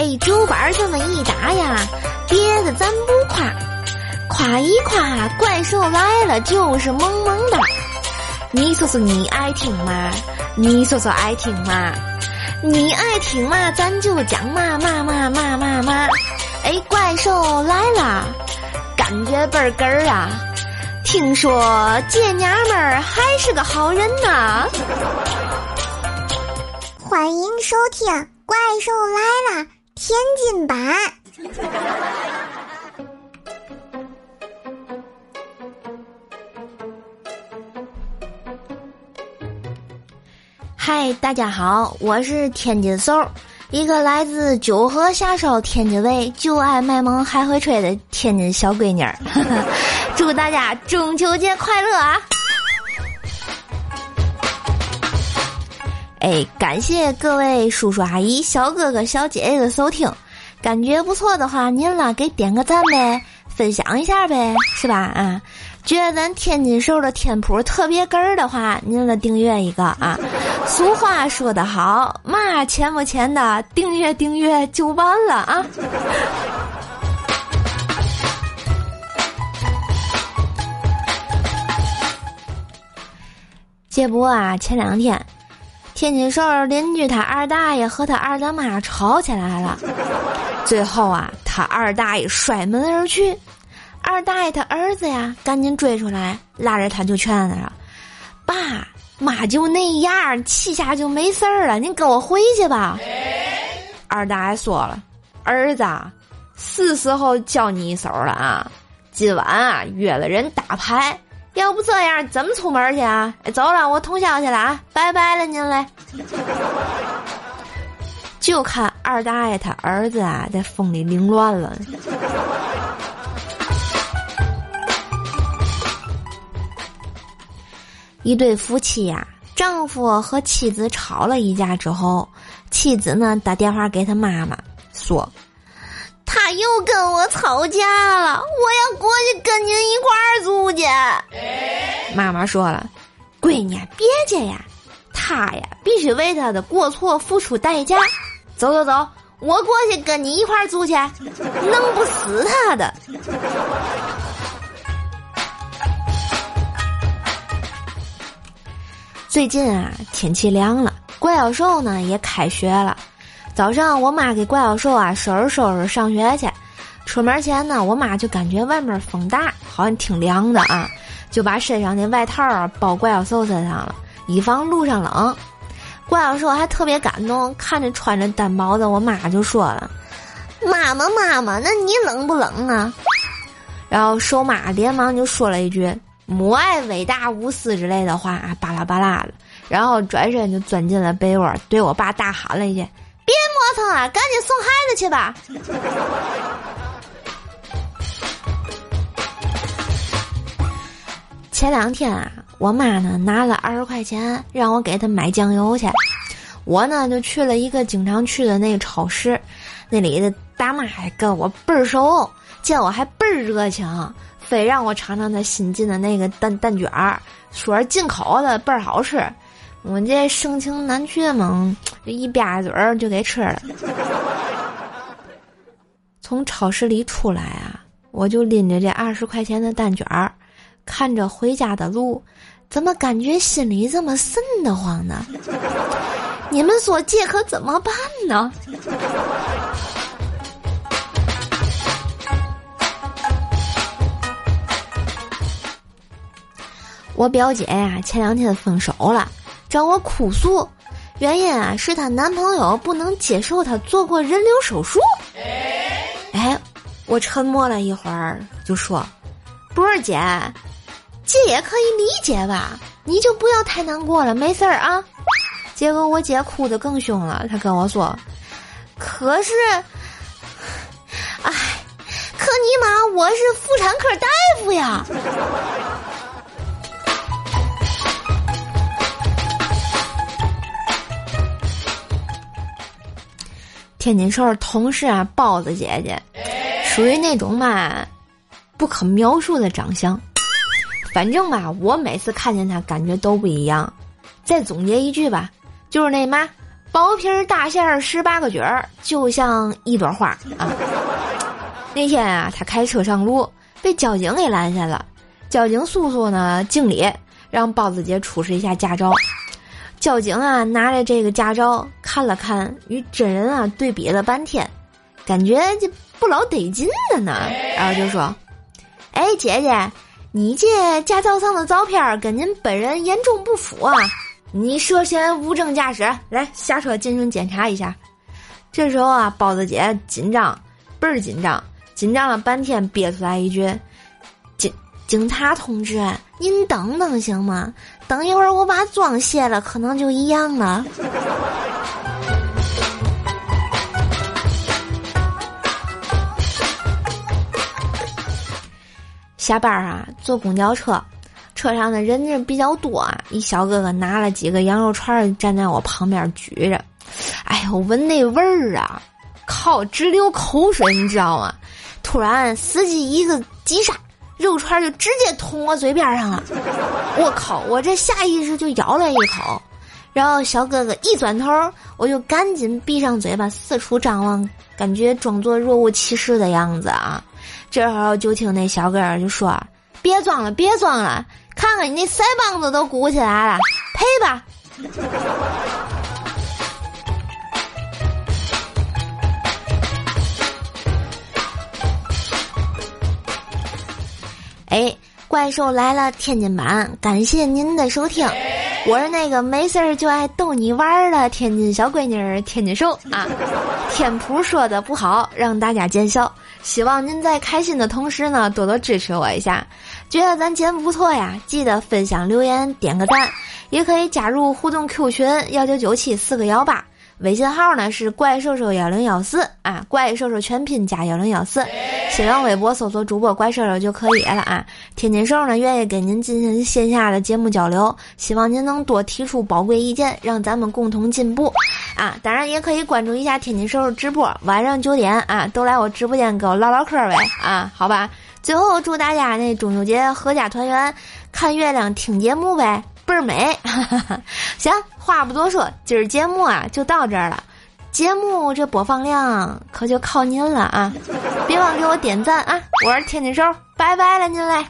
哎，酒班这么一打呀，别的咱不夸，夸一夸怪兽来了就是萌萌哒。你说说你爱听吗？你说说爱听吗？你爱听嘛，咱就讲嘛嘛嘛嘛嘛嘛。哎，怪兽来了，感觉倍儿哏儿啊！听说这娘们儿还是个好人呢。欢迎收听《怪兽来了》天津版。嗨，大家好，我是天津嗖，一个来自九河下梢天津卫，就爱卖萌还会吹的天津小闺女儿。祝大家中秋节快乐啊！哎，感谢各位叔叔阿姨、小哥哥、小姐姐的收听，感觉不错的话，您啦给点个赞呗，分享一下呗，是吧？啊，觉得咱天津兽的天谱特别哏儿的话，您了订阅一个啊。俗话说得好，嘛钱不钱的，订阅订阅就完了啊。这不啊，前两天。天津市邻居他二大爷和他二大妈吵起来了，最后啊，他二大爷摔门而去，二大爷他儿子呀赶紧追出来，拉着他就劝他：“爸妈就那样，气下就没事儿了，您跟我回去吧。”二大爷说了：“儿子，是时候教你一手了啊，今晚啊约了人打牌。”要不这样怎么出门去啊？走了，我通宵去了啊！拜拜了您嘞。就看二大爷他儿子啊，在风里凌乱了。一对夫妻呀，丈夫和妻子吵了一架之后，妻子呢打电话给他妈妈说。又跟我吵架了，我要过去跟您一块儿住去。妈妈说了：“闺女，别介呀，他呀必须为他的过错付出代价。走走走，我过去跟你一块儿住去，弄不死他的。”最近啊，天气凉了，怪小兽呢也开学了。早上，我妈给怪小兽啊收拾收拾上学去。出门前呢，我妈就感觉外面风大，好像挺凉的啊，就把身上的外套啊包怪小兽身上了，以防路上冷。怪小兽还特别感动，看着穿着单薄的我妈就说了：“妈妈，妈妈，那你冷不冷啊？”然后兽妈连忙就说了一句“母爱伟大无私”之类的话，巴拉巴拉的，然后转身就钻进了被窝，对我爸大喊了一句。别磨蹭了，赶紧送孩子去吧。前两天啊，我妈呢拿了二十块钱让我给她买酱油去，我呢就去了一个经常去的那个超市，那里的大妈还跟我倍儿熟，见我还倍儿热情，非让我尝尝她新进的那个蛋蛋卷儿，说是进口的，倍儿好吃。我这盛情难却嘛，就一吧嘴儿就给吃了。从超市里出来啊，我就拎着这二十块钱的蛋卷儿，看着回家的路，怎么感觉心里这么瘆得慌呢？你们说这可怎么办呢？我表姐呀，前两天分手了。找我哭诉，原因啊是她男朋友不能接受她做过人流手术。哎，我沉默了一会儿，就说：“不是姐，姐也可以理解吧？你就不要太难过了，没事儿啊。”结果我姐哭得更凶了，她跟我说：“可是，哎，可尼玛我是妇产科大夫呀。”天津市同事啊，包子姐姐，属于那种嘛不可描述的长相。反正吧，我每次看见她，感觉都不一样。再总结一句吧，就是那嘛薄皮大馅儿十八个卷儿，就像一朵花啊。那天啊，他开车上路，被交警给拦下了。交警叔叔呢，敬礼，让包子姐出示一下驾照。交警啊，拿着这个驾照看了看，与真人啊对比了半天，感觉这不老得劲的呢。然后就说：“哎，姐姐，你这驾照上的照片跟您本人严重不符啊！”你涉嫌无证驾驶，来下车进行检查一下。这时候啊，包子姐紧张，倍儿紧张，紧张了半天，憋出来一句：“警察同志，您等等行吗？等一会儿我把妆卸了，可能就一样了。”下班啊，坐公交车。车上的人人比较多啊，一小哥哥拿了几个羊肉串站在我旁边举着，哎呦，闻那味儿啊，靠，直流口水，你知道吗？突然司机一个急刹，肉串就直接捅我嘴边上了，我靠，我这下意识就咬了一口，然后小哥哥一转头，我就赶紧闭上嘴巴，四处张望，感觉装作若无其事的样子啊。这时候就听那小哥哥就说：“别装了，别装了。”看看你那腮帮子都鼓起来了，赔吧！哎，怪兽来了！天津版，感谢您的收听，我是那个没事儿就爱逗你玩儿的天津小闺女儿，天津兽啊。天普说的不好，让大家见笑。希望您在开心的同时呢，多多支持我一下。觉得咱节目不错呀，记得分享、留言、点个赞，也可以加入互动 Q 群幺九九七四个幺八，微信号呢是怪兽兽幺零幺四啊，怪兽兽全拼加幺零幺四，新浪微博搜索主播怪兽兽就可以了啊。天津兽呢愿意跟您进行线下的节目交流，希望您能多提出宝贵意见，让咱们共同进步啊。当然也可以关注一下天津兽直播，晚上九点啊都来我直播间跟我唠唠嗑呗啊，好吧。最后祝大家那中秋节阖家团圆，看月亮听节目呗，倍儿美。行，话不多说，今儿节目啊就到这儿了。节目这播放量可就靠您了啊！别忘给我点赞啊！我是天津收，拜拜了您嘞。